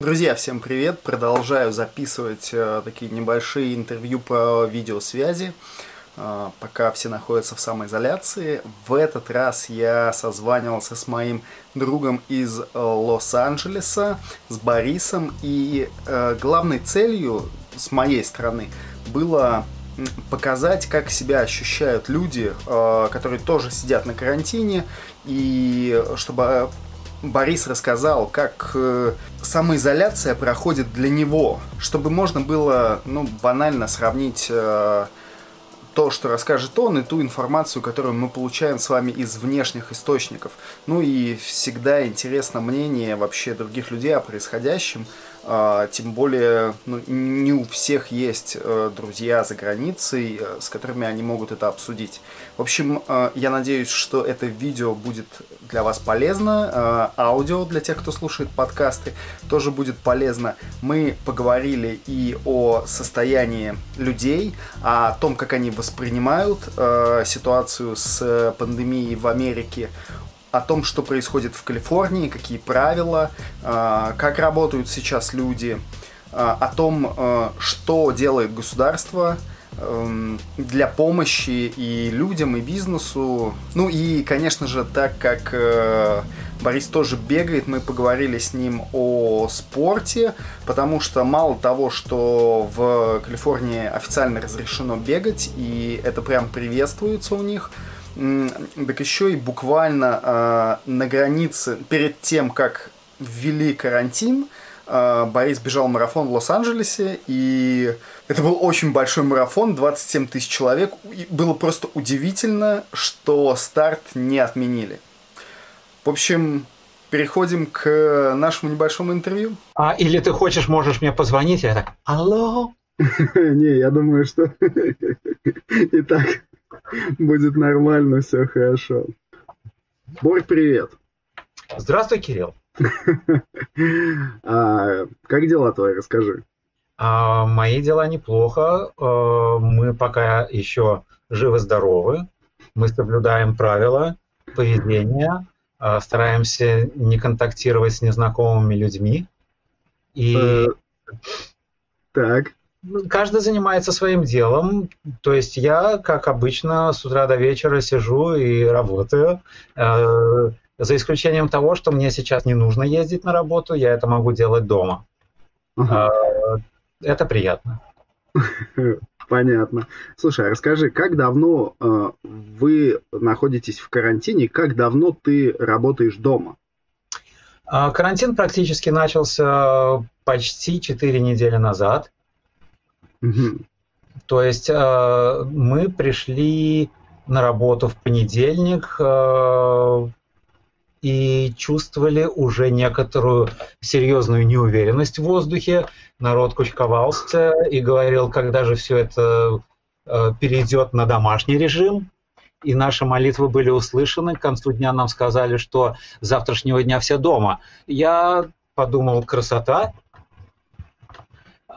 Друзья, всем привет! Продолжаю записывать э, такие небольшие интервью по видеосвязи, э, пока все находятся в самоизоляции. В этот раз я созванивался с моим другом из э, Лос-Анджелеса, с Борисом, и э, главной целью с моей стороны было показать, как себя ощущают люди, э, которые тоже сидят на карантине, и чтобы Борис рассказал, как э, самоизоляция проходит для него, чтобы можно было, ну, банально сравнить э, то, что расскажет он, и ту информацию, которую мы получаем с вами из внешних источников. Ну и всегда интересно мнение вообще других людей о происходящем, тем более, ну, не у всех есть э, друзья за границей, э, с которыми они могут это обсудить. В общем, э, я надеюсь, что это видео будет для вас полезно. Аудио для тех, кто слушает подкасты, тоже будет полезно. Мы поговорили и о состоянии людей, о том, как они воспринимают ситуацию с пандемией в Америке, о том, что происходит в Калифорнии, какие правила, а, как работают сейчас люди, а, о том, а, что делает государство эм, для помощи и людям, и бизнесу. Ну и, конечно же, так как э, Борис тоже бегает, мы поговорили с ним о спорте, потому что мало того, что в Калифорнии официально разрешено бегать, и это прям приветствуется у них – так еще и буквально э, на границе, перед тем, как ввели карантин, э, Борис бежал марафон в Лос-Анджелесе, и это был очень большой марафон, 27 тысяч человек. И было просто удивительно, что старт не отменили. В общем, переходим к нашему небольшому интервью. А, или ты хочешь, можешь мне позвонить, я так, алло? Не, я думаю, что Итак. Будет нормально, все хорошо. Борь, привет. Здравствуй, Кирилл. А, как дела твои, расскажи. А, мои дела неплохо. А, мы пока еще живы-здоровы. Мы соблюдаем правила поведения, а, стараемся не контактировать с незнакомыми людьми. И... Э, так каждый занимается своим делом. То есть я, как обычно, с утра до вечера сижу и работаю. Э, за исключением того, что мне сейчас не нужно ездить на работу, я это могу делать дома. Э, это приятно. Понятно. Слушай, а расскажи, как давно э, вы находитесь в карантине, как давно ты работаешь дома? Карантин практически начался почти 4 недели назад. То есть э, мы пришли на работу в понедельник э, и чувствовали уже некоторую серьезную неуверенность в воздухе. Народ кучковался и говорил, когда же все это э, перейдет на домашний режим. И наши молитвы были услышаны. К концу дня нам сказали, что с завтрашнего дня все дома. Я подумал, красота,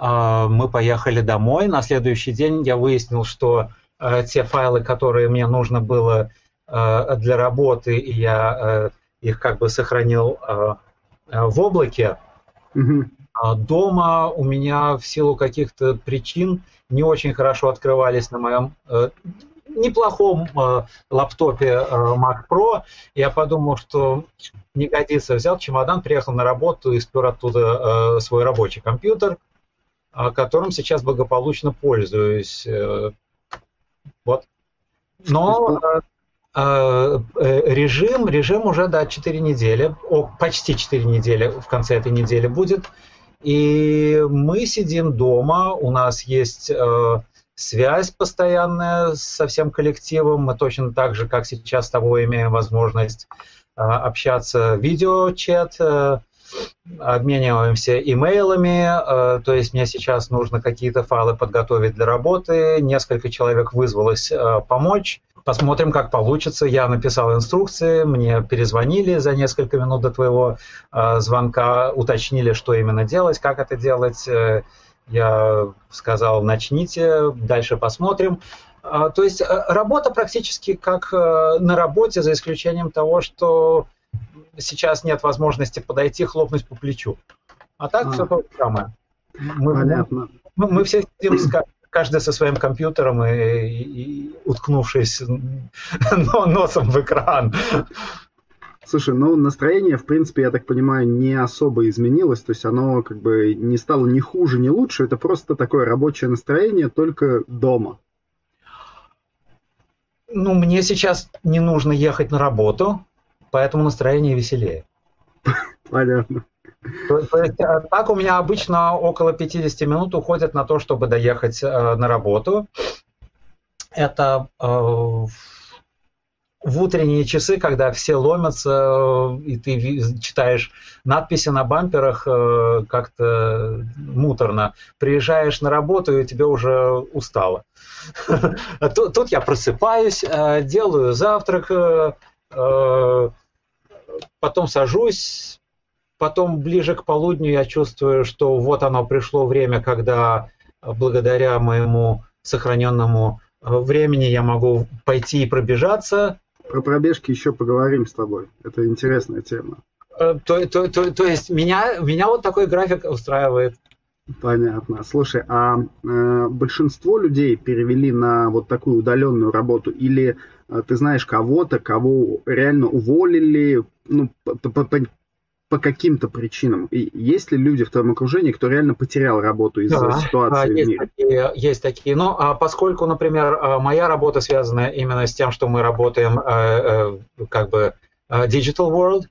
мы поехали домой. На следующий день я выяснил, что э, те файлы, которые мне нужно было э, для работы, и я э, их как бы сохранил в облаке. Mm-hmm. Дома у меня в силу каких-то причин не очень хорошо открывались на моем неплохом лаптопе Mac Pro. Я подумал, что не годится. Взял чемодан, приехал на работу и спер оттуда свой рабочий компьютер – которым сейчас благополучно пользуюсь. Э, вот. Но э, э, режим, режим уже, да, 4 недели, о, почти 4 недели в конце этой недели будет. И мы сидим дома, у нас есть э, связь постоянная со всем коллективом. Мы точно так же, как сейчас с тобой, имеем возможность э, общаться видеочат, э, обмениваемся имейлами, э, то есть мне сейчас нужно какие-то файлы подготовить для работы, несколько человек вызвалось э, помочь, посмотрим, как получится. Я написал инструкции, мне перезвонили за несколько минут до твоего э, звонка, уточнили, что именно делать, как это делать. Я сказал, начните, дальше посмотрим. То есть работа практически как на работе, за исключением того, что сейчас нет возможности подойти, хлопнуть по плечу. А так а. все то же самое. Мы, Понятно. Мы, мы все сидим с, каждый со своим компьютером и, и, и уткнувшись носом в экран. Слушай, ну настроение, в принципе, я так понимаю, не особо изменилось, то есть оно как бы не стало ни хуже, ни лучше, это просто такое рабочее настроение, только дома. Ну, мне сейчас не нужно ехать на работу, поэтому настроение веселее. Понятно. То, то есть, э, так у меня обычно около 50 минут уходит на то, чтобы доехать э, на работу. Это э, в утренние часы, когда все ломятся, и ты читаешь надписи на бамперах э, как-то муторно. Приезжаешь на работу, и тебе уже устало. Тут я просыпаюсь, э, делаю завтрак, э, потом сажусь, потом ближе к полудню я чувствую, что вот оно пришло время, когда благодаря моему сохраненному времени я могу пойти и пробежаться. Про пробежки еще поговорим с тобой. Это интересная тема. Э, то, то, то, то есть меня, меня вот такой график устраивает. Понятно. Слушай, а э, большинство людей перевели на вот такую удаленную работу или э, ты знаешь кого-то, кого реально уволили, ну, по, по, по, по каким-то причинам? И есть ли люди в твоем окружении, кто реально потерял работу из-за да, ситуации есть в мире? Такие, есть такие. Но а поскольку, например, а, моя работа связана именно с тем, что мы работаем э, э, как бы digital world,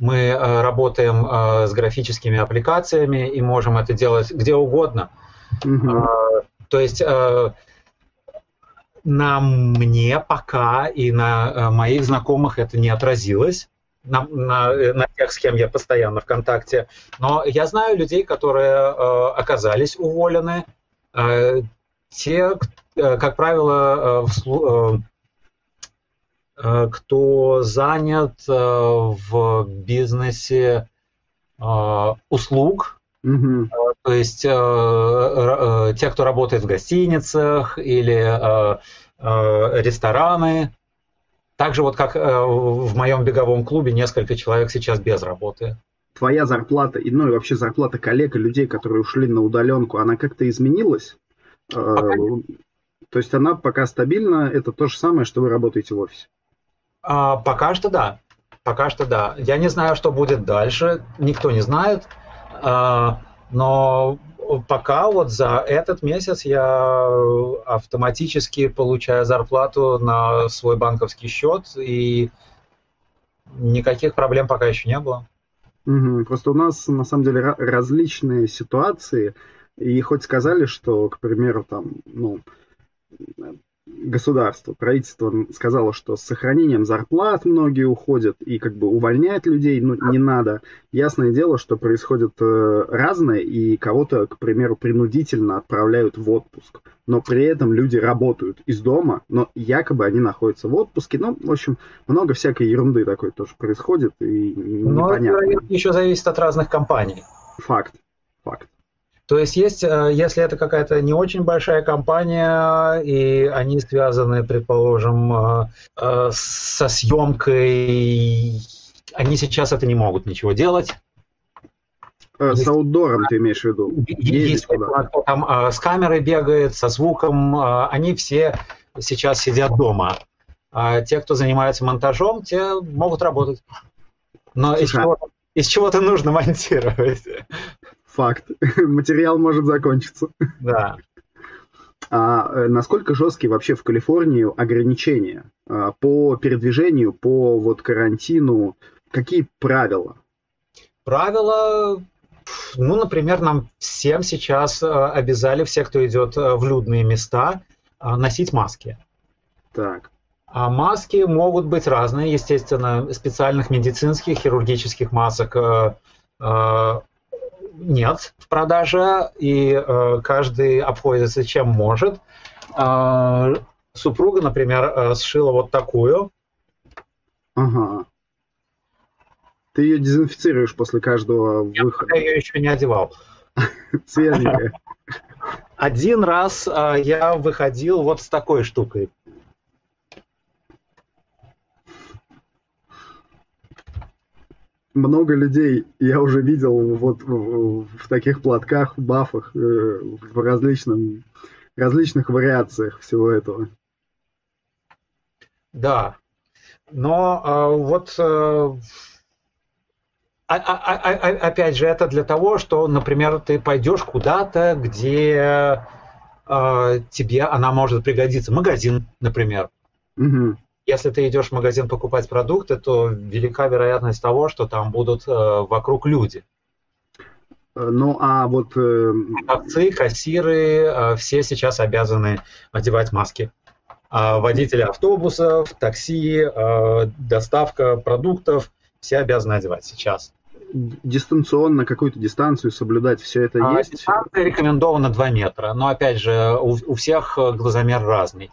мы э, работаем э, с графическими аппликациями и можем это делать где угодно. Mm-hmm. То есть э, на мне пока и на моих знакомых это не отразилось, на, на, на тех, с кем я постоянно в контакте. Но я знаю людей, которые оказались уволены. Те, как правило, в, Э, кто занят э, в бизнесе э, услуг, Mm-hmm. То есть те, кто работает в гостиницах или рестораны. Также вот как в моем беговом клубе несколько человек сейчас без работы. Твоя зарплата, и, ну и вообще зарплата коллег и людей, которые ушли на удаленку, она как-то изменилась? Пока... То есть она пока стабильна, это то же самое, что вы работаете в офисе? А, пока что да. Пока что да. Я не знаю, что будет дальше. Никто не знает. А, но пока вот за этот месяц я автоматически получаю зарплату на свой банковский счет, и никаких проблем пока еще не было. Угу. Просто у нас на самом деле различные ситуации, и хоть сказали, что, к примеру, там, ну, государство, правительство сказало, что с сохранением зарплат многие уходят и как бы увольняют людей, ну не надо. Ясное дело, что происходит э, разное, и кого-то, к примеру, принудительно отправляют в отпуск, но при этом люди работают из дома, но якобы они находятся в отпуске. Ну, в общем, много всякой ерунды такой тоже происходит, и непонятно. Но это еще зависит от разных компаний. Факт, факт. То есть есть, э, если это какая-то не очень большая компания, и они связаны, предположим, э, э, со съемкой, они сейчас это не могут ничего делать. С аутдором ты имеешь в виду? Есть, кто там с камерой бегает, со звуком, они все сейчас сидят дома. А те, кто занимается монтажом, те могут работать. Но из, чего, из чего-то нужно монтировать. Факт. Материал может закончиться. Да. А э, насколько жесткие вообще в Калифорнии ограничения а, по передвижению, по вот карантину? Какие правила? Правила, ну, например, нам всем сейчас э, обязали, все, кто идет э, в людные места, носить маски. Так. А маски могут быть разные, естественно, специальных медицинских, хирургических масок нет в продаже, и э, каждый обходится чем может. Э, супруга, например, э, сшила вот такую. Ага. Ты ее дезинфицируешь после каждого выхода. Я ее еще не одевал. Свеженькая. Один раз э, я выходил вот с такой штукой. Много людей я уже видел вот в, в таких платках, бафах, э, в различном, различных вариациях всего этого. Да, но э, вот э, а, а, а, опять же это для того, что, например, ты пойдешь куда-то, где э, тебе она может пригодиться, магазин, например. Угу если ты идешь в магазин покупать продукты, то велика вероятность того, что там будут э, вокруг люди. Ну, а вот... Э... Продавцы, кассиры, э, все сейчас обязаны одевать маски. А водители автобусов, такси, э, доставка продуктов, все обязаны одевать сейчас. Дистанционно какую-то дистанцию соблюдать, все это а, есть? Дистанция рекомендована 2 метра, но опять же, у, у всех глазомер разный.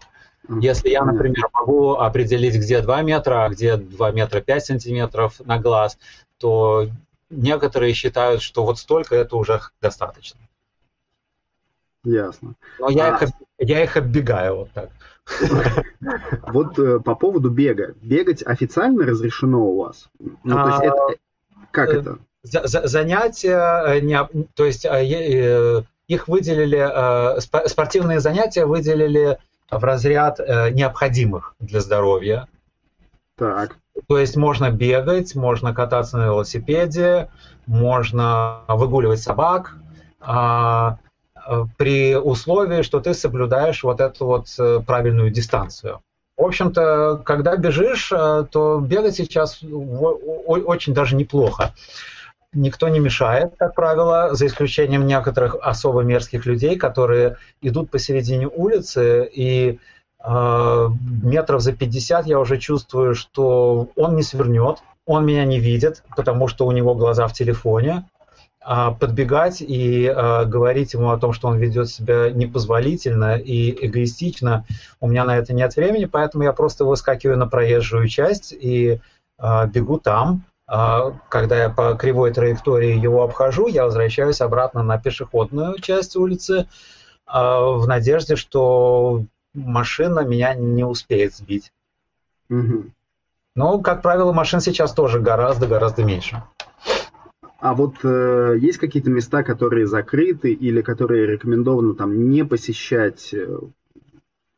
Если я, например, могу определить, где 2 метра, а где 2 метра 5 сантиметров на глаз, то некоторые считают, что вот столько это уже достаточно. Ясно. Но я, а... их, я их оббегаю вот так. Вот э, по поводу бега. Бегать официально разрешено у вас? Ну, то есть это... Как э, это? Занятия, э, то есть их выделили, спортивные занятия выделили в разряд э, необходимых для здоровья. Так. То есть можно бегать, можно кататься на велосипеде, можно выгуливать собак а, э, при условии, что ты соблюдаешь вот эту вот э, правильную дистанцию. В общем-то, когда бежишь, э, то бегать сейчас очень даже неплохо никто не мешает, как правило, за исключением некоторых особо мерзких людей, которые идут посередине улицы и э, метров за 50 я уже чувствую, что он не свернет, он меня не видит, потому что у него глаза в телефоне. А подбегать и э, говорить ему о том, что он ведет себя непозволительно и эгоистично, у меня на это нет времени, поэтому я просто выскакиваю на проезжую часть и э, бегу там, когда я по кривой траектории его обхожу, я возвращаюсь обратно на пешеходную часть улицы а, в надежде, что машина меня не успеет сбить. Угу. Но, как правило, машин сейчас тоже гораздо-гораздо меньше. А вот э, есть какие-то места, которые закрыты или которые рекомендовано там не посещать? Э?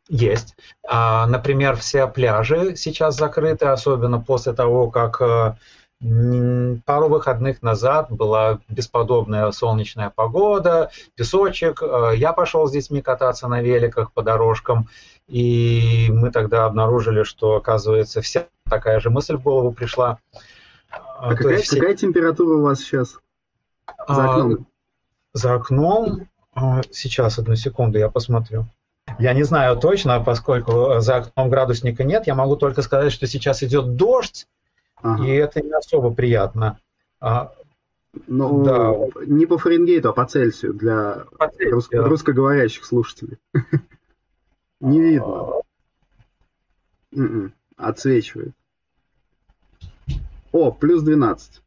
Есть. А, например, все пляжи сейчас закрыты, особенно после того, как э, Пару выходных назад была бесподобная солнечная погода, песочек. Э, я пошел с детьми кататься на великах по дорожкам, и мы тогда обнаружили, что, оказывается, вся такая же мысль в голову пришла. А какая, есть, какая температура у вас сейчас за окном? А, за окном, а, сейчас, одну секунду, я посмотрю. Я не знаю точно, поскольку за окном градусника нет, я могу только сказать, что сейчас идет дождь, Ага. И это не особо приятно. А, ну, да. не по Фаренгейту, а по Цельсию для по Цельсию, русско- да. русскоговорящих слушателей. Не видно. М-м, отсвечивает. О, плюс 12.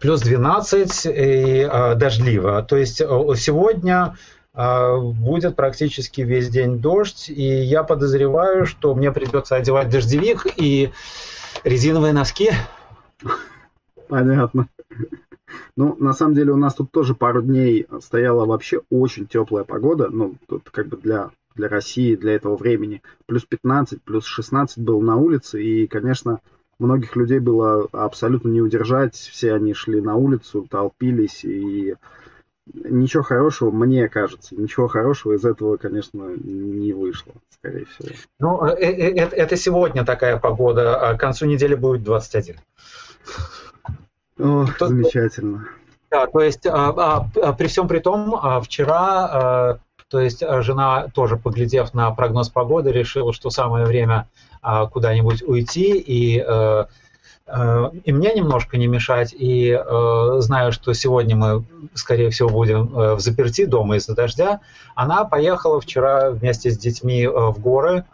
Плюс 12 и а, дождливо. То есть сегодня а, будет практически весь день дождь, и я подозреваю, что мне придется одевать дождевик и резиновые носки. Понятно. Ну, на самом деле у нас тут тоже пару дней стояла вообще очень теплая погода. Ну, тут как бы для, для России, для этого времени. Плюс 15, плюс 16 был на улице. И, конечно, многих людей было абсолютно не удержать. Все они шли на улицу, толпились. И ничего хорошего, мне кажется, ничего хорошего из этого, конечно, не вышло, скорее всего. Ну, э, э, э, это сегодня такая погода, а к концу недели будет 21. О, то, замечательно. Да, то есть а, а, при всем при том, а, вчера, то есть жена тоже, поглядев на прогноз погоды, решила, что самое время куда-нибудь уйти и Э, и мне немножко не мешать, и э, знаю, что сегодня мы, скорее всего, будем э, в заперти дома из-за дождя, она поехала вчера вместе с детьми в горы,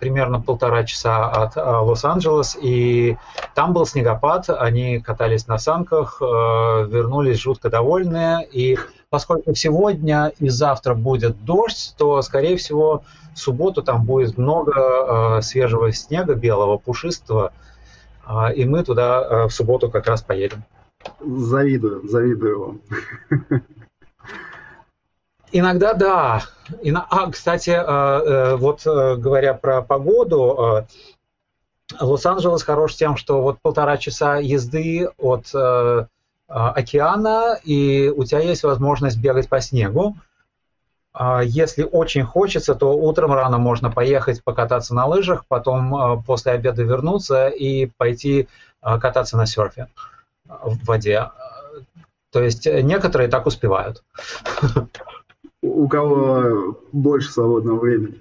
примерно полтора часа от Лос-Анджелес, и там был снегопад, они катались на санках, вернулись жутко довольные, и поскольку сегодня и завтра будет дождь, то, скорее всего, в субботу там будет много свежего снега, белого, пушистого, и мы туда в субботу как раз поедем. Завидую, завидую вам. Иногда да. А, кстати, вот говоря про погоду, Лос-Анджелес хорош тем, что вот полтора часа езды от океана, и у тебя есть возможность бегать по снегу. А если очень хочется, то утром рано можно поехать покататься на лыжах, потом а, после обеда вернуться и пойти а, кататься на серфе в воде. То есть некоторые так успевают. у кого больше свободного времени.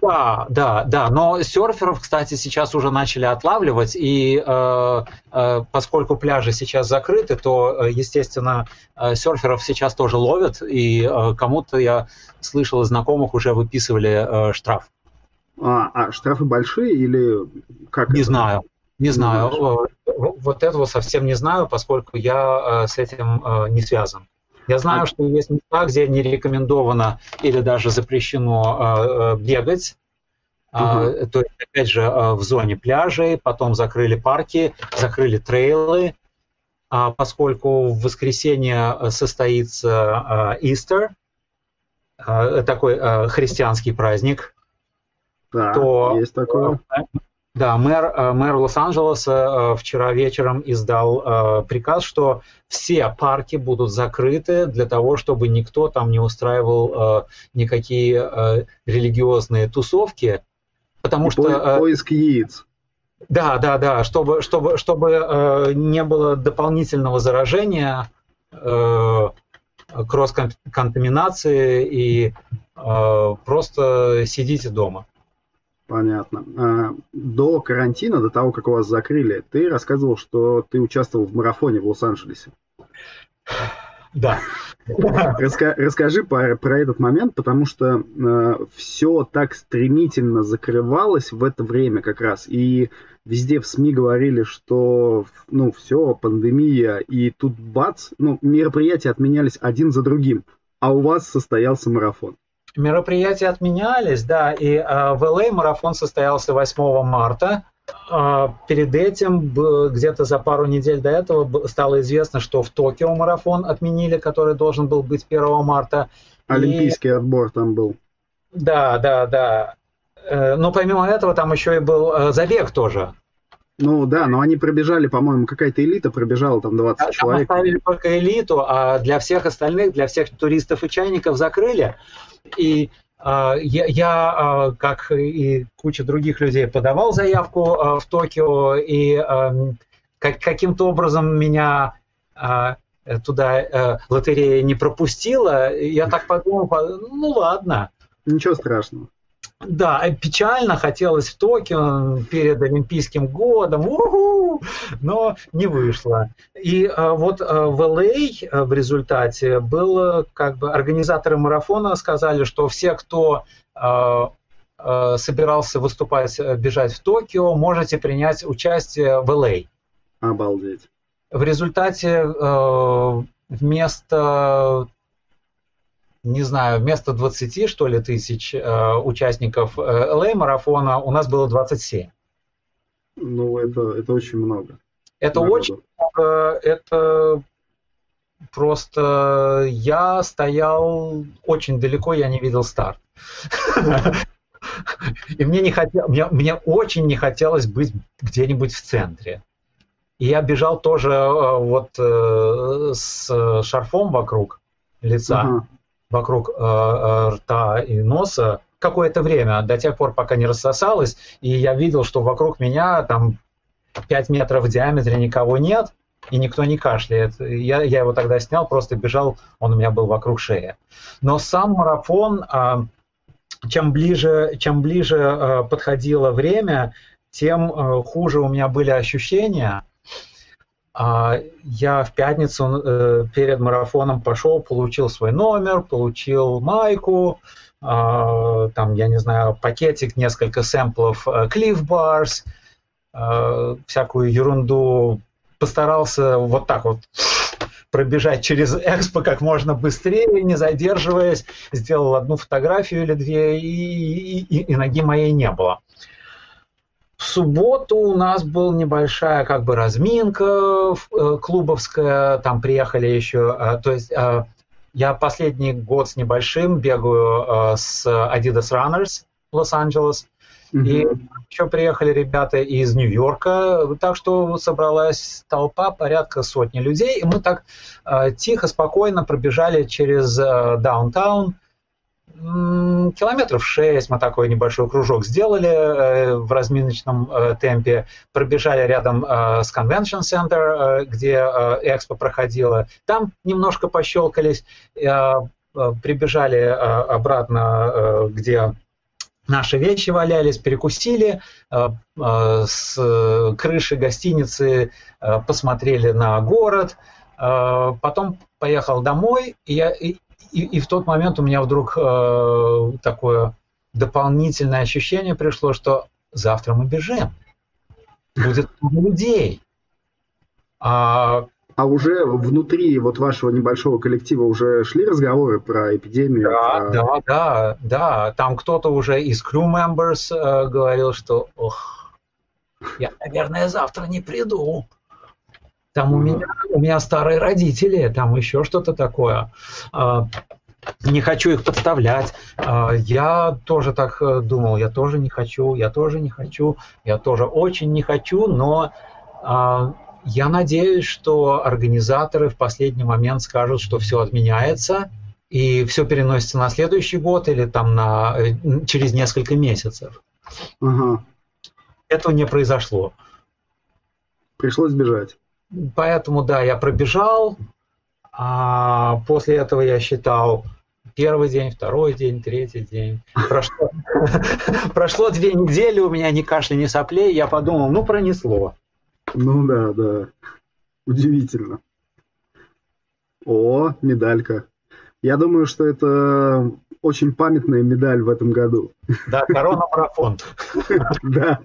Да, да, да. Но серферов, кстати, сейчас уже начали отлавливать, и э, э, поскольку пляжи сейчас закрыты, то, э, естественно, э, серферов сейчас тоже ловят, и э, кому-то я слышал из знакомых уже выписывали э, штраф. А, а штрафы большие или как? Не это? знаю. Не знаю. Не вот этого совсем не знаю, поскольку я с этим не связан. Я знаю, что есть места, где не рекомендовано или даже запрещено э, бегать. Угу. То есть, опять же, в зоне пляжей, потом закрыли парки, закрыли трейлы, а поскольку в воскресенье состоится Истер, такой христианский праздник, да, то есть такое. Да, мэр, э, мэр Лос-Анджелеса э, вчера вечером издал э, приказ, что все парки будут закрыты для того, чтобы никто там не устраивал никакие религиозные тусовки, потому И что... Поиск яиц. Да, да, да, чтобы, чтобы, чтобы не было дополнительного заражения, кросс-контаминации и просто сидите дома. Понятно. А, до карантина, до того, как вас закрыли, ты рассказывал, что ты участвовал в марафоне в Лос-Анджелесе. Да. Раска, расскажи про, про этот момент, потому что э, все так стремительно закрывалось в это время как раз. И везде в СМИ говорили, что ну все, пандемия, и тут бац, ну, мероприятия отменялись один за другим, а у вас состоялся марафон. Мероприятия отменялись, да, и э, в ЛА марафон состоялся 8 марта. Э, перед этим, где-то за пару недель до этого, стало известно, что в Токио марафон отменили, который должен был быть 1 марта. Олимпийский и... отбор там был. Да, да, да. Э, но помимо этого там еще и был э, забег тоже. Ну да, но они пробежали, по-моему, какая-то элита пробежала там 20 там человек. Оставили только элиту, а для всех остальных, для всех туристов и чайников закрыли. И Uh, я, я uh, как и куча других людей, подавал заявку uh, в Токио, и эм, как, каким-то образом меня туда лотерея не пропустила. Я так подумал, ну ладно. Ничего страшного. Да, печально хотелось в Токио перед Олимпийским годом, у-ху, но не вышло. И а, вот а, в ЛА в результате было, как бы, организаторы марафона сказали, что все, кто а, собирался выступать, бежать в Токио, можете принять участие в ЛА. Обалдеть. В результате вместо не знаю, вместо 20, что ли, тысяч э, участников э, LA-марафона у нас было 27. Ну, это, это очень много. Это Народу. очень много. Это просто я стоял очень далеко, я не видел старт. И мне, не хотел, мне, мне очень не хотелось быть где-нибудь в центре. И я бежал тоже э, вот с шарфом вокруг лица. Uh-huh вокруг э, э, рта и носа какое-то время, до тех пор, пока не рассосалось, и я видел, что вокруг меня там 5 метров в диаметре никого нет, и никто не кашляет. Я, я его тогда снял, просто бежал, он у меня был вокруг шеи. Но сам марафон, э, чем ближе, чем ближе э, подходило время, тем хуже у меня были ощущения. А я в пятницу э, перед марафоном пошел, получил свой номер, получил майку, а, там, я не знаю, пакетик, несколько сэмплов э, Cliff Bars, э, всякую ерунду. Постарался вот так вот пробежать через экспо как можно быстрее, не задерживаясь. Сделал одну фотографию или две, и, и, и ноги моей не было В субботу у нас была небольшая как бы разминка э, клубовская, там приехали еще, э, то есть э, я последний год с небольшим бегаю с Adidas Runners Лос-Анджелес, mm-hmm. и еще приехали ребята из Нью-Йорка, так что собралась толпа, порядка сотни людей, и мы так тихо, спокойно пробежали через даунтаун, километров 6 мы такой небольшой кружок сделали э, в разминочном э, темпе, пробежали рядом э, с Convention Center, где экспо проходила, там немножко пощелкались, прибежали обратно, где наши вещи валялись, перекусили, с крыши гостиницы посмотрели на город, потом поехал домой, и я, и, и в тот момент у меня вдруг э, такое дополнительное ощущение пришло, что завтра мы бежим. Будет много людей. А, а уже внутри вот вашего небольшого коллектива уже шли разговоры про эпидемию? Да, про... да, да, да. Там кто-то уже из crew members э, говорил, что ох, я, наверное, завтра не приду. Там у меня, у меня старые родители, там еще что-то такое. А, не хочу их подставлять. А, я тоже так э, думал, я тоже не хочу, я тоже не хочу, я тоже очень не хочу, но а, я надеюсь, что организаторы в последний момент скажут, что все отменяется, и все переносится на следующий год или там на, э, через несколько месяцев. Ага. Этого не произошло. Пришлось бежать. Поэтому, да, я пробежал, а после этого я считал первый день, второй день, третий день. Прошло, прошло две недели, у меня ни кашля, ни соплей, я подумал, ну, пронесло. Ну да, да. Удивительно. О, медалька. Я думаю, что это очень памятная медаль в этом году. Да, корона-марафон. Да.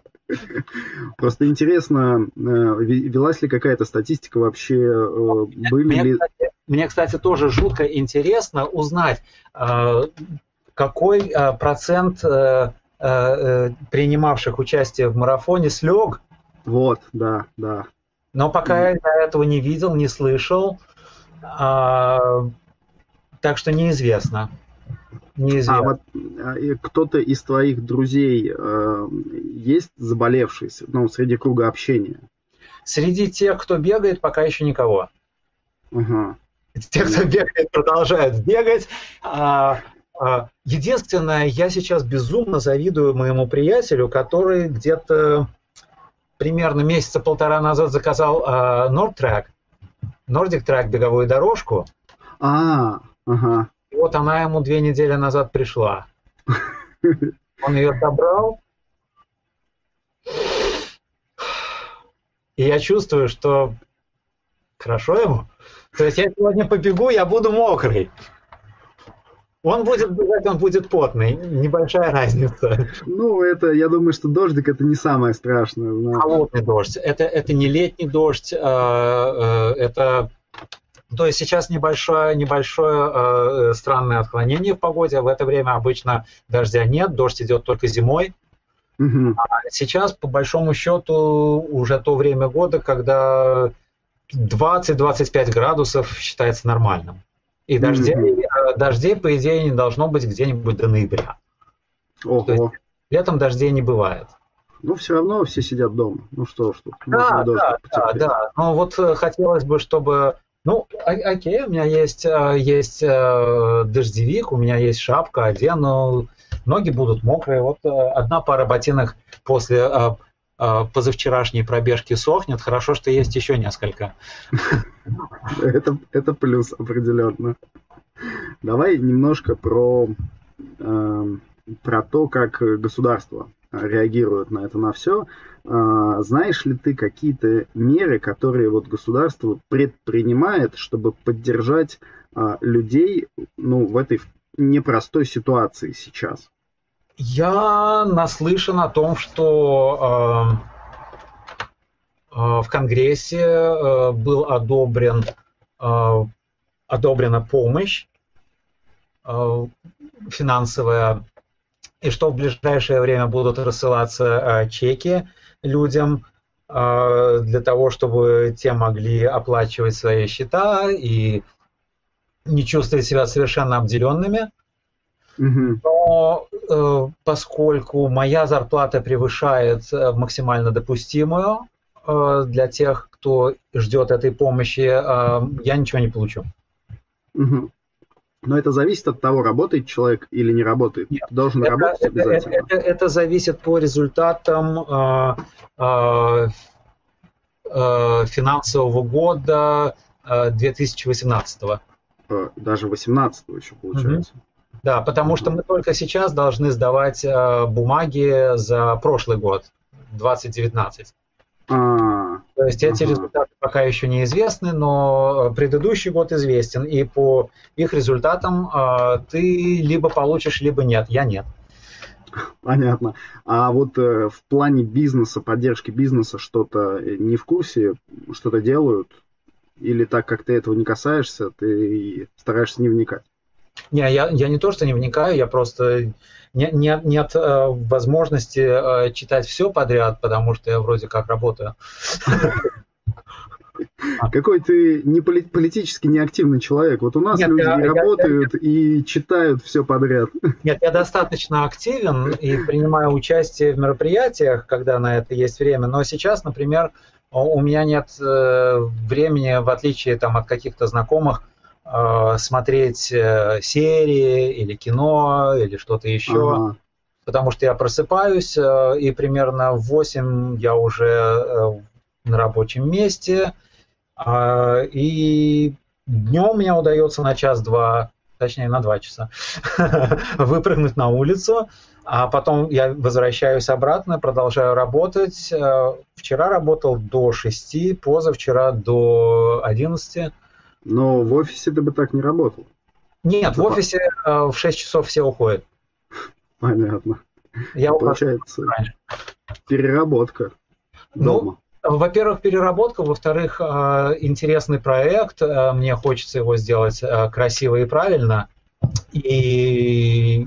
Просто интересно, э, велась ли какая-то статистика вообще, э, были мне, ли... Кстати, мне, кстати, тоже жутко интересно узнать, э, какой процент принимавших участие в марафоне слег. Вот, да, да. Но пока я этого не видел, не слышал, так что неизвестно. Неизвестно. А вот а, кто-то из твоих друзей э, есть заболевший, ну, среди круга общения? Среди тех, кто бегает, пока еще никого. Ага. Те, кто бегает, продолжают бегать. А, а, единственное, я сейчас безумно завидую моему приятелю, который где-то примерно месяца полтора назад заказал а, Nordtrack, Nordic Track беговую дорожку. А, ага. И вот она ему две недели назад пришла. Он ее собрал. И я чувствую, что хорошо ему. То есть я сегодня побегу, я буду мокрый. Он будет бежать, он будет потный. Небольшая разница. Ну, это, я думаю, что дождик это не самое страшное. Знаешь. Холодный дождь. Это, это не летний дождь, а, э, это то есть сейчас небольшое, небольшое э, странное отклонение в погоде. В это время обычно дождя нет, дождь идет только зимой. Угу. А сейчас, по большому счету, уже то время года, когда 20-25 градусов считается нормальным. И дождей, mm дождей, по идее, не должно быть где-нибудь до ноября. Ого. То есть, летом дождей не бывает. Ну, все равно все сидят дома. Ну что ж тут. Да, да, да, да. Но вот э, хотелось бы, чтобы ну, окей, у меня есть, э, есть э, дождевик, у меня есть шапка, одену, ноги будут мокрые. Вот э, одна пара ботинок после позавчерашней пробежки сохнет. Хорошо, что есть еще несколько. Это, это плюс определенно. Давай немножко про, про то, как государство реагирует на это на все. А, знаешь ли ты какие-то меры, которые вот государство предпринимает, чтобы поддержать а, людей ну, в этой непростой ситуации сейчас? Я наслышан о том, что э, э, в Конгрессе э, был одобрен, э, одобрена помощь э, финансовая, и что в ближайшее время будут рассылаться э, чеки людям для того, чтобы те могли оплачивать свои счета и не чувствовать себя совершенно обделенными. Но э, поскольку моя зарплата превышает э, максимально допустимую э, для тех, кто ждет этой помощи, э, я ничего не получу. Угу. Но это зависит от того, работает человек или не работает. Нет, Должен это, работать это, обязательно. Это, это, это зависит по результатам э, э, э, финансового года э, 2018. Э, Даже 18 еще получается. Угу. Да, потому что мы только сейчас должны сдавать э, бумаги за прошлый год, 2019. А, То есть эти ага. результаты пока еще неизвестны, но предыдущий год известен, и по их результатам э, ты либо получишь, либо нет. Я нет. Понятно. А вот э, в плане бизнеса, поддержки бизнеса что-то не в курсе, что-то делают? Или так как ты этого не касаешься, ты стараешься не вникать? Не, я, я не то, что не вникаю, я просто не, не, нет э, возможности э, читать все подряд, потому что я вроде как работаю. Какой ты не поли- политически неактивный человек. Вот у нас Нет, люди я- я- работают и читают все подряд. Нет, я достаточно активен и принимаю участие в мероприятиях, когда на это есть время, но сейчас, например, у меня нет э, времени, в отличие там, от каких-то знакомых, э, смотреть э, серии или кино или что-то еще, Ага. потому что я просыпаюсь, и примерно в 8 я уже на рабочем месте, а, и днем мне удается на час-два, точнее на два часа, выпрыгнуть на улицу, а потом я возвращаюсь обратно, продолжаю работать. Э, Вчера работал до 6, позавчера до 11. Но в офисе ты бы так не работал. Нет, в офисе э, в 6 часов все уходят. Понятно. Я Получается, раньше. переработка Ну, дома. Во-первых, переработка, во-вторых, э, интересный проект, э, мне хочется его сделать э, красиво и правильно, и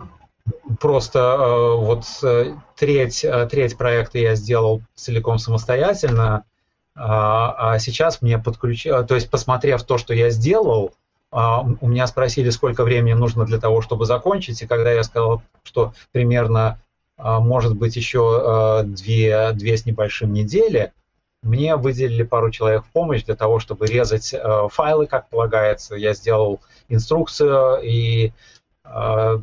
просто вот э, треть, треть проекта я сделал целиком самостоятельно, а а сейчас мне подключили, то есть посмотрев то, что я сделал, а, у меня спросили, сколько времени нужно для того, чтобы закончить, и когда я сказал, что примерно а, может быть еще а, две, две с небольшим недели, мне выделили пару человек в помощь для того, чтобы резать э, файлы, как полагается. Я сделал инструкцию и э,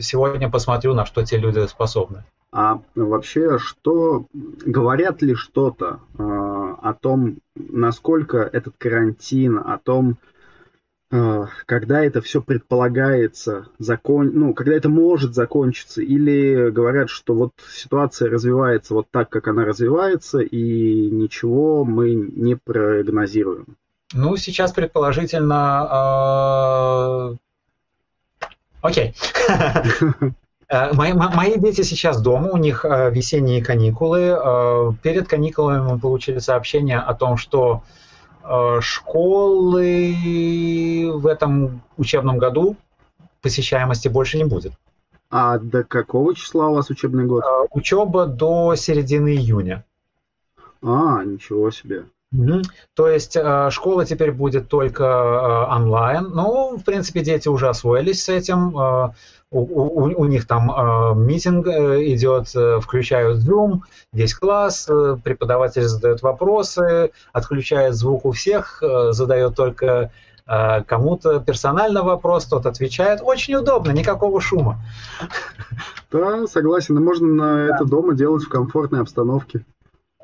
сегодня посмотрю, на что те люди способны. А вообще, что говорят ли что-то э, о том, насколько этот карантин, о том, э, когда это все предполагается, закон, ну, когда это может закончиться, или говорят, что вот ситуация развивается вот так, как она развивается, и ничего мы не прогнозируем. Ну, сейчас предположительно... э, Окей. Э, Мои, мо- мои дети сейчас дома, у них э, весенние каникулы. Э, Перед каникулами мы получили сообщение о том, что школы в этом учебном году посещаемости больше не будет. А до какого числа у вас учебный год? Э, Учеба до середины июня. А, ничего себе. Мгм. То есть э, школа теперь будет только э, онлайн. Ну, в принципе, дети уже освоились с этим. У, у- у них там э, митинг э, идет, э, включают Zoom, весь класс, э, преподаватель задает вопросы, отключает звук у всех, задает только э, кому-то персонально вопрос, тот отвечает. Очень удобно, никакого шума. Да, согласен. И можно на это дома делать в комфортной обстановке.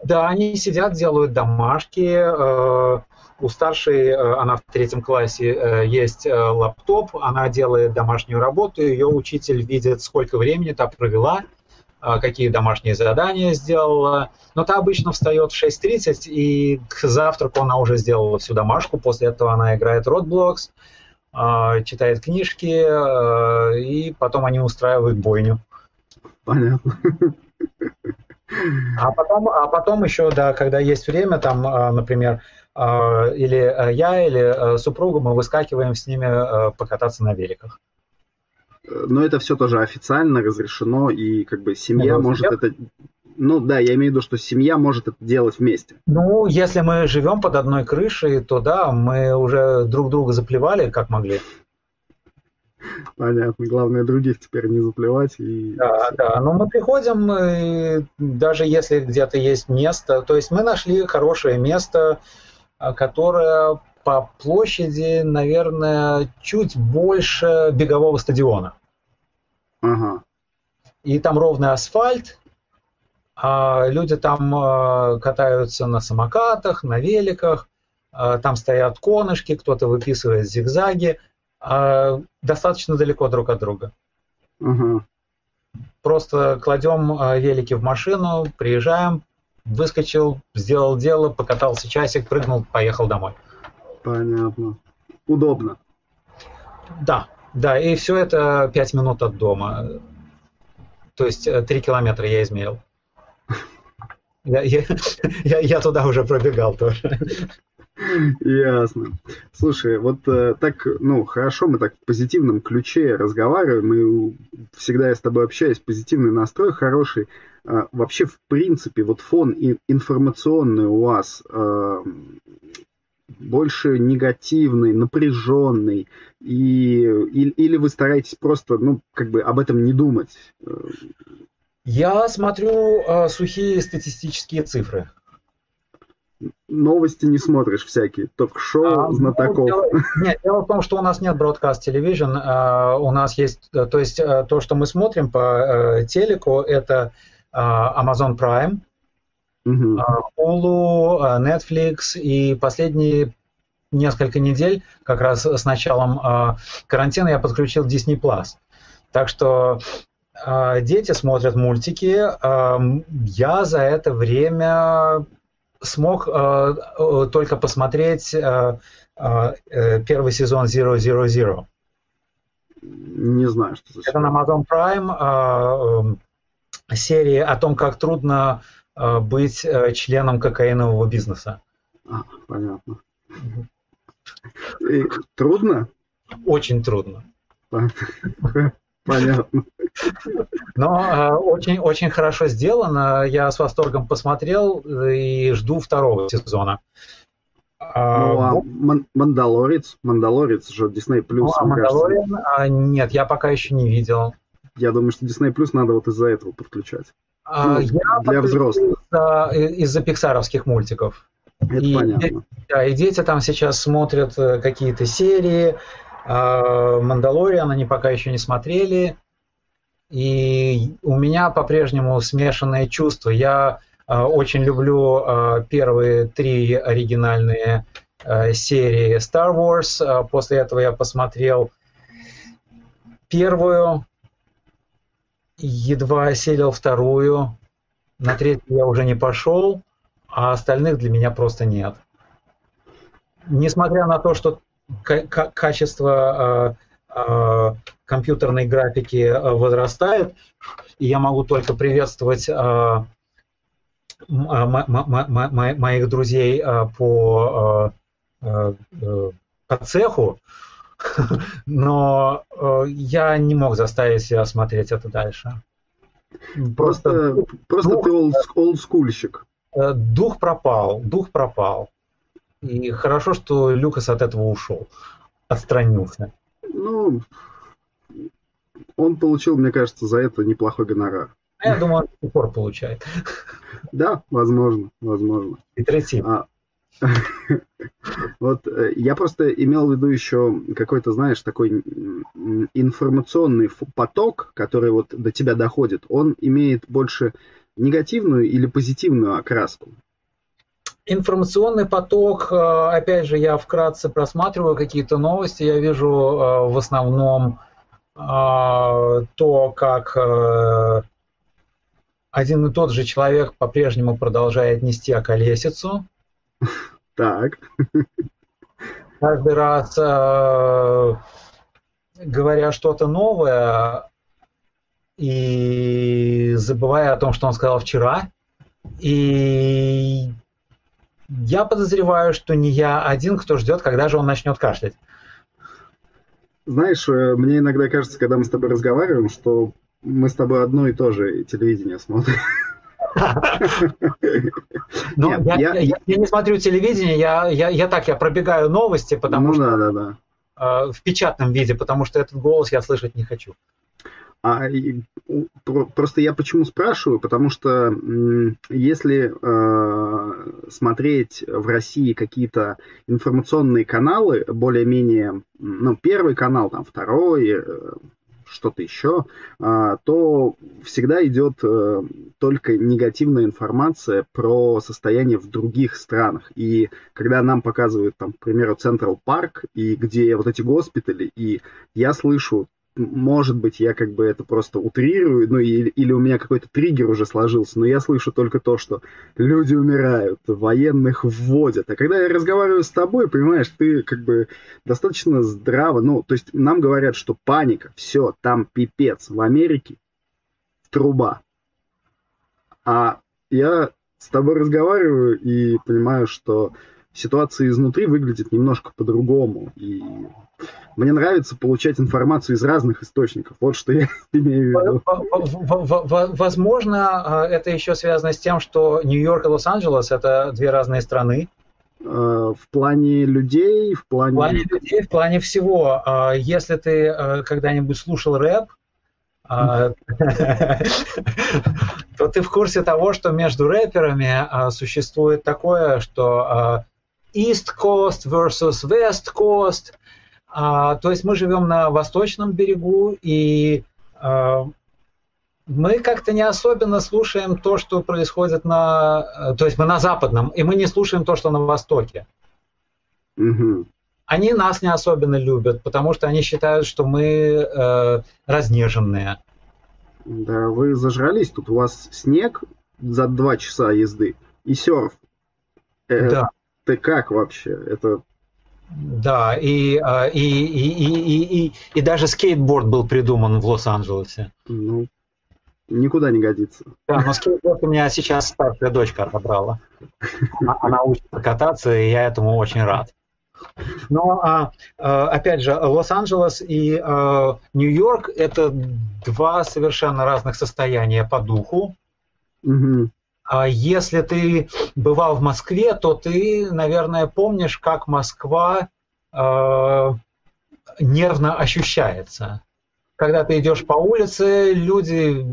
Да, они сидят, делают домашки. э, У старшей, э, она в третьем классе, э, есть э, лаптоп, она делает домашнюю работу, ее учитель видит, сколько времени та провела, какие домашние задания сделала. Но та обычно встает в 6.30, и к завтраку она уже сделала всю домашку. После этого она играет Roblox, читает книжки, и потом они устраивают бойню. Понятно. А потом, а потом еще, да, когда есть время, там, например, или а, я, или а, супруга, мы выскакиваем с ними а, покататься на великах. Но это все тоже официально разрешено, и как бы семья Ну, может семья- это Ну да, я имею в виду, что семья может это делать вместе. Ну, если мы живем под одной крышей, то да, мы уже друг друга заплевали, как могли. Понятно. Главное других теперь не заплевать. И... Да, да. Но мы приходим, и даже если где-то есть место, то есть мы нашли хорошее место, а, которое по площади, наверное, чуть больше бегового стадиона. Ага. И там ровный асфальт, а люди там а, катаются на самокатах, на великах, а, там стоят конышки, кто-то выписывает зигзаги, достаточно далеко друг от друга. Угу. Просто кладем велики в машину, приезжаем, выскочил, сделал дело, покатался часик, прыгнул, поехал домой. Понятно. Удобно. Да, да, и все это 5 минут от дома. То есть 3 э, километра я измерил. Я, я, я, я туда уже пробегал тоже. Ясно. Слушай, вот э, так, ну, хорошо, мы так в позитивном ключе разговариваем, и всегда я с тобой общаюсь, позитивный настрой хороший. А, вообще, в принципе, вот фон и информационный у вас э, больше негативный, напряженный, и, или, или вы стараетесь просто, ну, как бы об этом не думать? Я смотрю э, сухие статистические цифры. Новости не смотришь всякие, ток-шоу а, ну, знатоков. дело, нет, дело в том, что у нас нет broadcast television, э, у нас есть, э, то есть э, то, что мы смотрим по э, телеку, это э, Amazon Prime, угу. Hulu, Netflix и последние несколько недель, как раз с началом э, карантина, я подключил Disney Plus. Так что э, дети смотрят мультики. Э, я за это время смог э, только посмотреть э, э, первый сезон Zero Zero Zero. Не знаю, что это. Это на Amazon Prime э, серия о том, как трудно э, быть э, членом кокаинового бизнеса. А, понятно. И трудно? Очень трудно. Понятно. Но э, очень, очень хорошо сделано. Я с восторгом посмотрел и жду второго сезона. А, ну, а Ман- Мандалорец, Мандалорец же Disney Plus. Ну, а Мандалориан, а, нет, я пока еще не видел. Я думаю, что Disney Plus надо вот из-за этого подключать. А, ну, я для взрослых. Из-за, из-за пиксаровских мультиков. Это и, понятно. Да, и дети там сейчас смотрят э, какие-то серии. А, Мандалориан они пока еще не смотрели. И у меня по-прежнему смешанные чувства. Я э, очень люблю э, первые три оригинальные серии Star Wars. После этого я посмотрел первую, едва осилил вторую, на третью я уже не пошел а остальных для меня просто нет. Несмотря на то, что качество э, э, компьютерной графики э, возрастает, и я могу только приветствовать моих друзей по, по цеху, но я не мог заставить себя смотреть это дальше. Просто, просто, просто ты олдскульщик. Э, дух пропал, дух пропал. И хорошо, что Люкас от этого ушел, отстранился. Ну, он получил, мне кажется, за это неплохой гонорар. Я думаю, он до пор получает. Да, возможно, возможно. И третий. А, вот э, я просто имел в виду еще какой-то, знаешь, такой информационный поток, который вот до тебя доходит. Он имеет больше негативную или позитивную окраску? Информационный поток, э, опять же, я вкратце просматриваю какие-то новости, я вижу э, в основном э, то, как один и тот же человек по-прежнему продолжает нести околесицу. Так. Каждый раз говоря что-то новое, и забывая о том, что он сказал вчера. И я подозреваю, что не я один, кто ждет, когда же он начнет кашлять. Знаешь, э, мне иногда кажется, когда мы с тобой разговариваем, что мы с тобой одно и то же телевидение смотрим. Ну, я, я, я, я не смотрю телевидение, я, я, я так, я пробегаю новости, потому ну, что да, да, да. Э, в печатном виде, потому что этот голос я слышать не хочу. А просто я почему спрашиваю, потому что если э, смотреть в России какие-то информационные каналы, более-менее, ну, первый канал, там, второй, э, что-то еще, э, то всегда идет э, только негативная информация про состояние в других странах. И когда нам показывают, там, к примеру, Централ Парк, и где вот эти госпитали, и я слышу может быть, я как бы это просто утрирую, ну или, или у меня какой-то триггер уже сложился, но я слышу только то, что люди умирают, военных вводят. А когда я разговариваю с тобой, понимаешь, ты как бы достаточно здраво, ну, то есть нам говорят, что паника, все, там пипец, в Америке труба. А я с тобой разговариваю и понимаю, что ситуация изнутри выглядит немножко по-другому. И мне нравится получать информацию из разных источников. Вот что я имею в виду. Возможно, а, это еще связано с тем, что Нью-Йорк и Лос-Анджелес – это две разные страны. А, в плане людей, в плане... В плане людей, в плане всего. А, если ты когда-нибудь слушал рэп, то ты в курсе того, что между рэперами существует такое, что East Coast versus West Coast. А, то есть мы живем на восточном берегу, и а, мы как-то не особенно слушаем то, что происходит на... То есть мы на западном, и мы не слушаем то, что на востоке. Угу. Они нас не особенно любят, потому что они считают, что мы э, разнеженные. Да, вы зажрались, тут у вас снег за два часа езды и серф. Э, да ты как вообще? Это да, и, а, и, и, и, и, и даже скейтборд был придуман в Лос-Анджелесе. Ну, никуда не годится. Да, но скейтборд у меня сейчас старшая дочка отобрала. Она учится кататься, и я этому очень рад. Но, а, а, опять же, Лос-Анджелес и Нью-Йорк – это два совершенно разных состояния по духу. Угу. А если ты бывал в Москве, то ты, наверное, помнишь, как Москва э, нервно ощущается. Когда ты идешь по улице, люди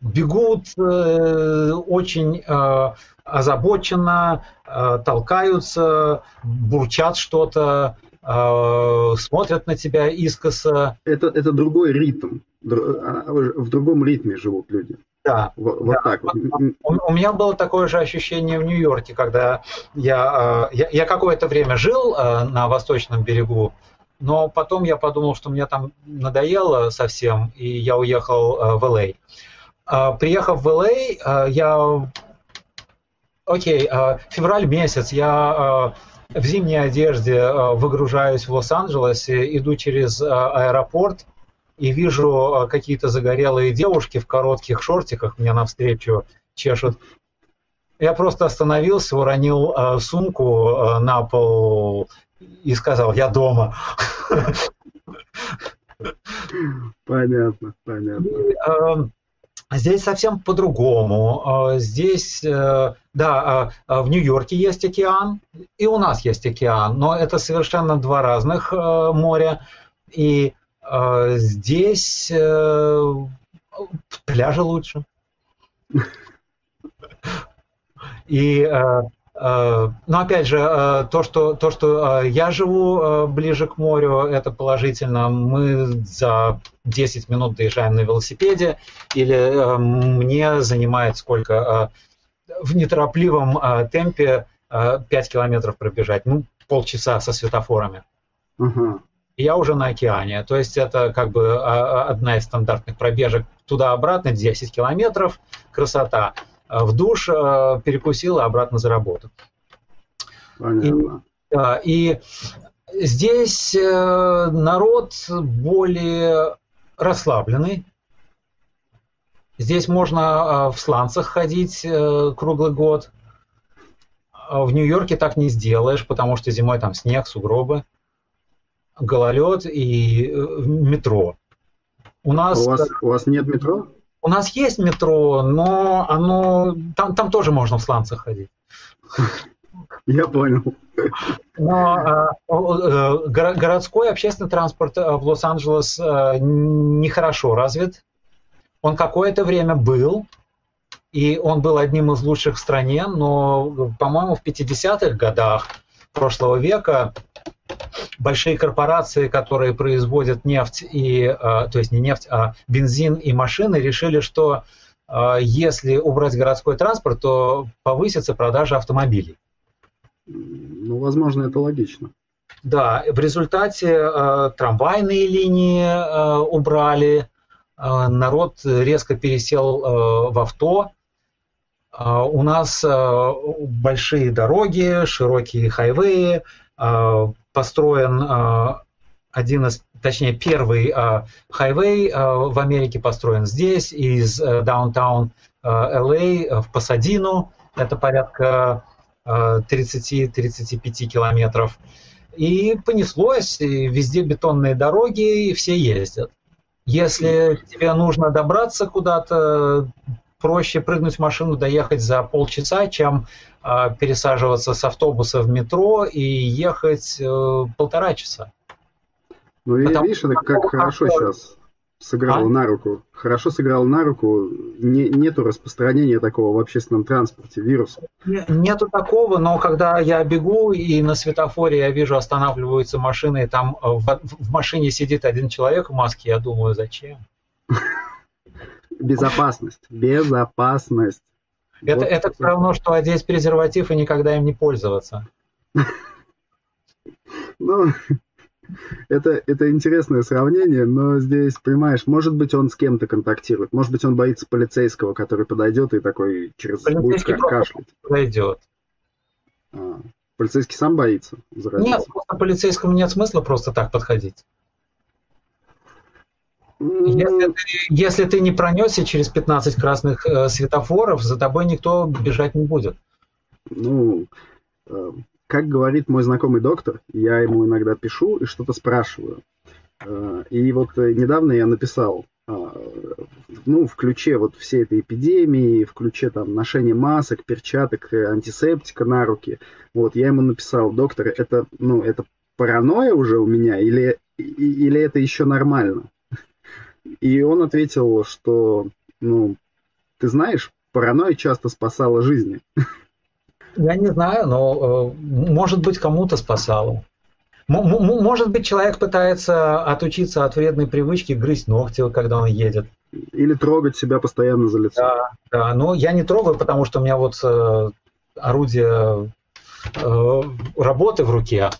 бегут э, очень э, озабоченно, э, толкаются, бурчат что-то, э, смотрят на тебя искоса. Это, это другой ритм. А, в другом ритме живут люди. Да. Вот, вот так вот. У, у меня было такое же ощущение в Нью-Йорке, когда я, э, я, я какое-то время жил э, на восточном берегу, но потом я подумал, что мне там надоело совсем, и я уехал э, в Л.А. Приехав в Л.А., я... Окей, февраль месяц, я в зимней одежде выгружаюсь в Лос-Анджелесе, иду через аэропорт – и вижу а, какие-то загорелые девушки в коротких шортиках мне навстречу чешут. Я просто остановился, уронил э, сумку э, на пол и сказал, я дома. Понятно, понятно. Э, здесь совсем по-другому. Здесь, да, в Нью-Йорке есть океан, и у нас есть океан, но это совершенно два разных моря. И а, здесь э, пляжи лучше. И, э, э, но опять же, то, что, то, что я живу ближе к морю, это положительно. Мы за 10 минут доезжаем на велосипеде, или мне занимает сколько? В неторопливом темпе 5 километров пробежать, ну, полчаса со светофорами. Я уже на океане. То есть это как бы а, а, одна из стандартных пробежек туда-обратно, 10 километров, красота. В душ а, перекусил, и обратно за работу. Понятно. И, и здесь э, народ более расслабленный. Здесь можно в сланцах ходить э, круглый год. В Нью-Йорке так не сделаешь, потому что зимой там снег, сугробы гололед и э, метро. У нас... У вас, у вас нет метро? У нас есть метро, но оно там, там тоже можно в сланцах ходить. Я понял. Но э, городской общественный транспорт в Лос-Анджелес э, нехорошо развит. Он какое-то время был, и он был одним из лучших в стране, но, по-моему, в 50-х годах прошлого века большие корпорации, которые производят нефть и, э, то есть не нефть, а бензин и машины, решили, что э, если убрать городской транспорт, то повысится продажа автомобилей. Ну, возможно, это логично. Да, в результате э, трамвайные линии э, убрали, э, народ резко пересел э, в авто. Э, у нас э, большие дороги, широкие хайвеи, э, построен э, один из, точнее, первый э, хайвей э, в Америке построен здесь, из даунтаун LA в Пасадину, это порядка 30-35 километров. И понеслось, и везде бетонные дороги, и все ездят. Если тебе нужно добраться куда-то, проще прыгнуть в машину, доехать за полчаса, чем э, пересаживаться с автобуса в метро и ехать э, полтора часа. Ну, и видишь, это как хорошо как... сейчас сыграло а? на руку. Хорошо сыграло на руку. Не, нету распространения такого в общественном транспорте вируса. Нету такого, но когда я бегу и на светофоре я вижу останавливаются машины, и там э, в, в машине сидит один человек в маске, я думаю, зачем? Безопасность. Безопасность. Это, вот это все равно, что одеть презерватив и никогда им не пользоваться. Ну, это, это интересное сравнение, но здесь, понимаешь, может быть, он с кем-то контактирует. Может быть, он боится полицейского, который подойдет и такой через будет кашлять. Подойдет. А, полицейский сам боится? Заразиться. Нет, просто полицейскому нет смысла просто так подходить. Если ты, если ты не пронесся через 15 красных э, светофоров, за тобой никто бежать не будет. Ну, э, как говорит мой знакомый доктор, я ему иногда пишу и что-то спрашиваю. Э, и вот э, недавно я написал, э, ну, в ключе вот всей этой эпидемии, в ключе там ношения масок, перчаток, э, антисептика на руки. Вот, я ему написал, доктор, это, ну, это паранойя уже у меня или, или это еще нормально? И он ответил, что, ну, ты знаешь, паранойя часто спасала жизни. Я не знаю, но э, может быть кому-то спасало. Может быть, человек пытается отучиться от вредной привычки грызть ногти, когда он едет. Или трогать себя постоянно за лицо. Да, да. Но я не трогаю, потому что у меня вот э, орудие э, работы в руке.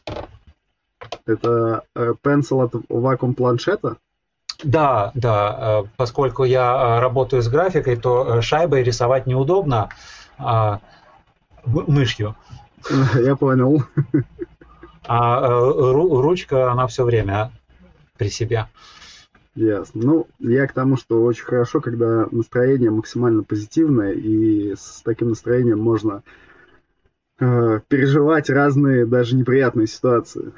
Это э, пенсил от вакуум планшета? Да, да, э, поскольку я э, работаю с графикой, то э, шайбой рисовать неудобно а, мышью. Я понял. А ручка, она все время при себе. Ясно. Ну, я к тому, что очень хорошо, когда настроение максимально позитивное, и с таким настроением можно э, переживать разные, даже неприятные ситуации.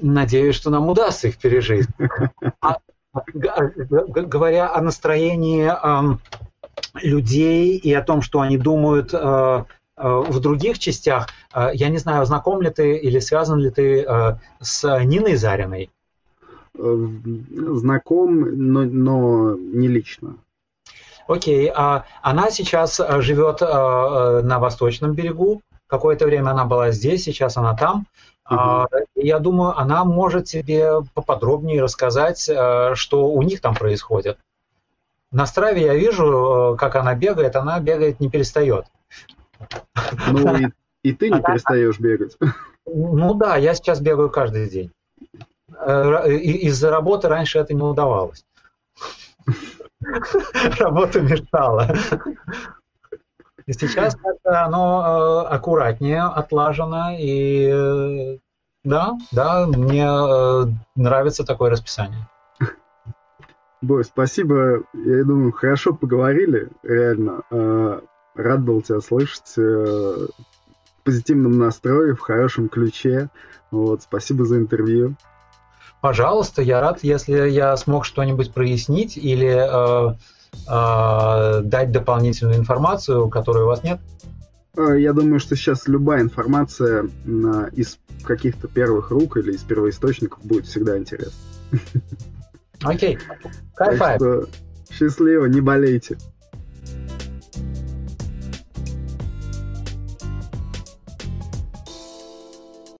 Надеюсь, что нам удастся их пережить. А, говоря о настроении э, людей и о том, что они думают э, э, в других частях, э, я не знаю, знаком ли ты или связан ли ты с Ниной Зариной? Знаком, но, но не лично. Окей, а она сейчас живет на восточном берегу. Какое-то время она была здесь, сейчас она там. Uh-huh. Я думаю, она может тебе поподробнее рассказать, э, что у них там происходит. На страве я вижу, э, как она бегает, она бегает, не перестает. Ну и, и ты не перестаешь бегать. Ну да, я сейчас бегаю каждый день. Э, из-за работы раньше это не удавалось. Работа мешала. И сейчас как-то оно э, аккуратнее отлажено, и э, да, да, мне э, нравится такое расписание. Бой, спасибо. Я думаю, хорошо поговорили, реально. Рад был тебя слышать в позитивном настрое, в хорошем ключе. Вот, спасибо за интервью. пожалуйста, я рад, если я смог что-нибудь прояснить или э, э, дать дополнительную информацию, которой у вас нет. Э, я думаю, что сейчас любая информация из каких-то первых рук или из первоисточников будет всегда интересна. Окей. Кайфай. Счастливо, не болейте.